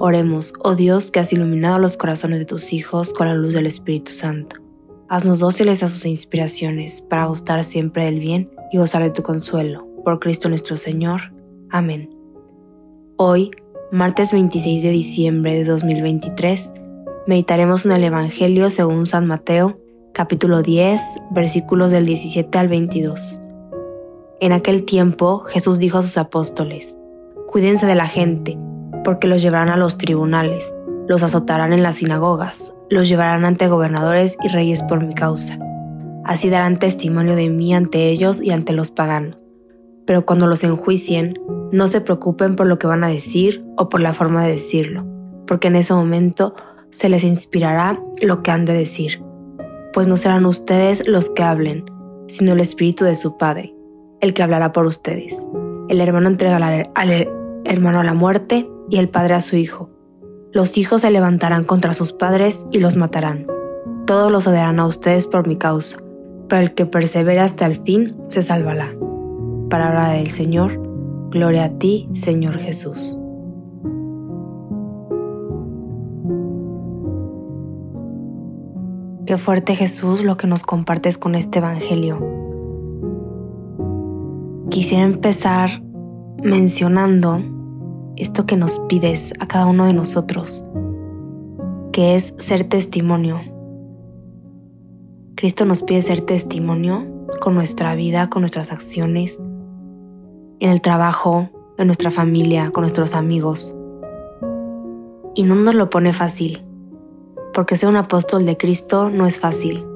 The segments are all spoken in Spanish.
Oremos, oh Dios, que has iluminado los corazones de tus hijos con la luz del Espíritu Santo. Haznos dóciles a sus inspiraciones, para gustar siempre del bien y gozar de tu consuelo. Por Cristo nuestro Señor. Amén. Hoy, martes 26 de diciembre de 2023, meditaremos en el Evangelio según San Mateo, capítulo 10, versículos del 17 al 22. En aquel tiempo Jesús dijo a sus apóstoles, Cuídense de la gente porque los llevarán a los tribunales, los azotarán en las sinagogas, los llevarán ante gobernadores y reyes por mi causa. Así darán testimonio de mí ante ellos y ante los paganos. Pero cuando los enjuicien, no se preocupen por lo que van a decir o por la forma de decirlo, porque en ese momento se les inspirará lo que han de decir. Pues no serán ustedes los que hablen, sino el Espíritu de su Padre, el que hablará por ustedes. El hermano entrega al hermano a la muerte y el padre a su hijo. Los hijos se levantarán contra sus padres y los matarán. Todos los odiarán a ustedes por mi causa, pero el que persevere hasta el fin se salvará. Palabra del Señor, gloria a ti, Señor Jesús. Qué fuerte Jesús lo que nos compartes con este Evangelio. Quisiera empezar mencionando esto que nos pides a cada uno de nosotros, que es ser testimonio. Cristo nos pide ser testimonio con nuestra vida, con nuestras acciones, en el trabajo, en nuestra familia, con nuestros amigos. Y no nos lo pone fácil, porque ser un apóstol de Cristo no es fácil.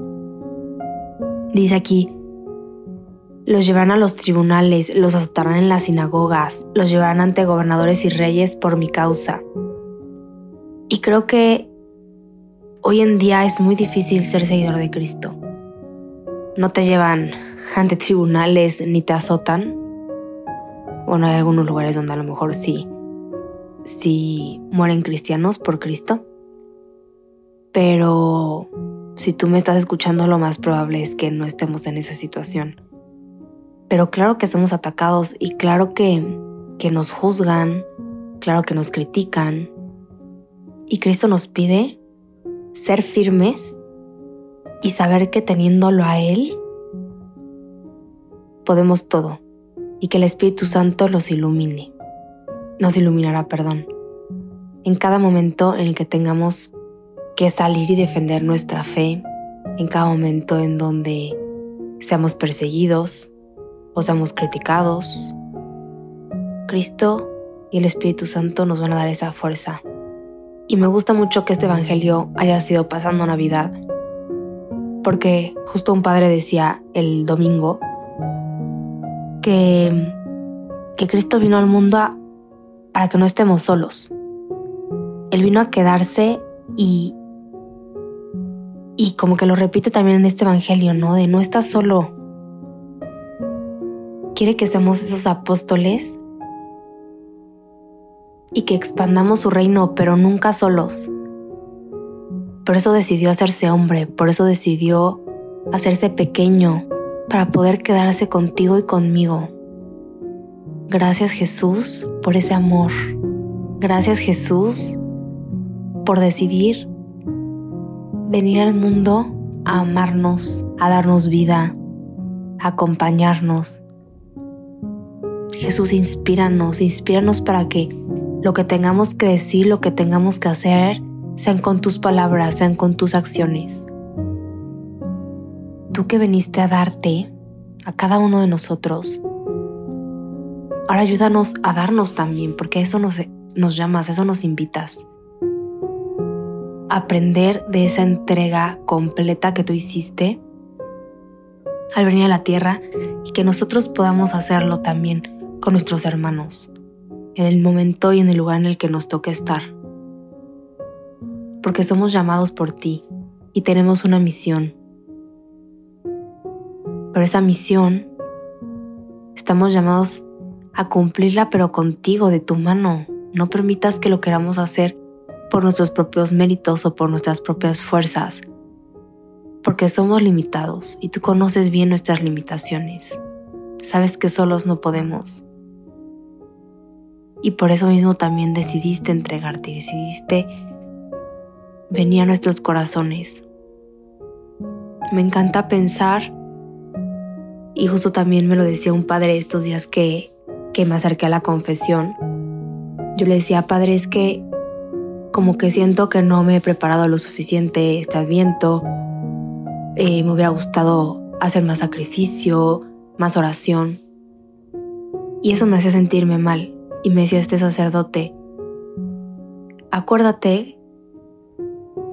Dice aquí, los llevarán a los tribunales, los azotarán en las sinagogas, los llevarán ante gobernadores y reyes por mi causa. Y creo que hoy en día es muy difícil ser seguidor de Cristo. No te llevan ante tribunales ni te azotan. Bueno, hay algunos lugares donde a lo mejor sí, sí mueren cristianos por Cristo. Pero si tú me estás escuchando, lo más probable es que no estemos en esa situación pero claro que somos atacados y claro que, que nos juzgan, claro que nos critican. Y Cristo nos pide ser firmes y saber que teniéndolo a Él, podemos todo y que el Espíritu Santo los ilumine. Nos iluminará, perdón. En cada momento en el que tengamos que salir y defender nuestra fe, en cada momento en donde seamos perseguidos, o seamos criticados, Cristo y el Espíritu Santo nos van a dar esa fuerza. Y me gusta mucho que este Evangelio haya sido pasando Navidad, porque justo un padre decía el domingo que, que Cristo vino al mundo para que no estemos solos. Él vino a quedarse y, y como que lo repite también en este Evangelio, ¿no? De no estás solo, quiere que seamos esos apóstoles y que expandamos su reino, pero nunca solos. Por eso decidió hacerse hombre, por eso decidió hacerse pequeño, para poder quedarse contigo y conmigo. Gracias Jesús por ese amor. Gracias Jesús por decidir venir al mundo a amarnos, a darnos vida, a acompañarnos, Jesús, inspíranos, inspíranos para que lo que tengamos que decir, lo que tengamos que hacer, sean con tus palabras, sean con tus acciones. Tú que viniste a darte a cada uno de nosotros, ahora ayúdanos a darnos también, porque eso nos, nos llamas, eso nos invitas. Aprender de esa entrega completa que tú hiciste al venir a la tierra y que nosotros podamos hacerlo también con nuestros hermanos, en el momento y en el lugar en el que nos toque estar. porque somos llamados por ti y tenemos una misión. Pero esa misión estamos llamados a cumplirla pero contigo, de tu mano. No permitas que lo queramos hacer por nuestros propios méritos o por nuestras propias fuerzas, porque somos limitados y tú conoces bien nuestras limitaciones. Sabes que solos no podemos. Y por eso mismo también decidiste entregarte, decidiste venir a nuestros corazones. Me encanta pensar, y justo también me lo decía un padre estos días que, que me acerqué a la confesión. Yo le decía, padre, es que como que siento que no me he preparado lo suficiente este adviento. Eh, me hubiera gustado hacer más sacrificio, más oración. Y eso me hacía sentirme mal. Y me decía este sacerdote, acuérdate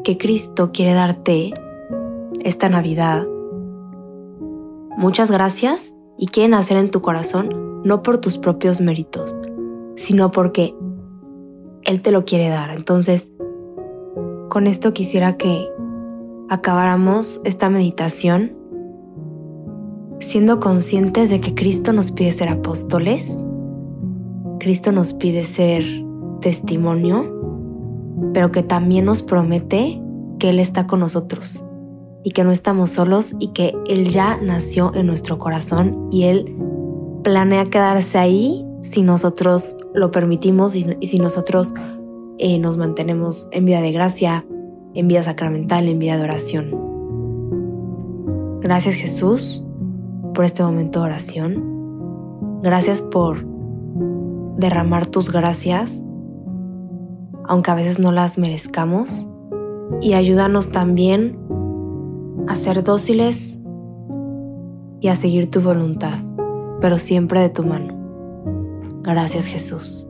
que Cristo quiere darte esta Navidad muchas gracias y quiere nacer en tu corazón no por tus propios méritos, sino porque Él te lo quiere dar. Entonces, con esto quisiera que acabáramos esta meditación siendo conscientes de que Cristo nos pide ser apóstoles, Cristo nos pide ser testimonio, pero que también nos promete que Él está con nosotros y que no estamos solos y que Él ya nació en nuestro corazón y Él planea quedarse ahí si nosotros lo permitimos y, si nosotros eh, nos mantenemos en vida de gracia, en vida sacramental, en vida de oración. Gracias Jesús por este momento de oración. Gracias por derramar tus gracias, aunque a veces no las merezcamos. Y ayúdanos también a ser dóciles y a seguir tu voluntad, pero siempre de tu mano. Gracias Jesús.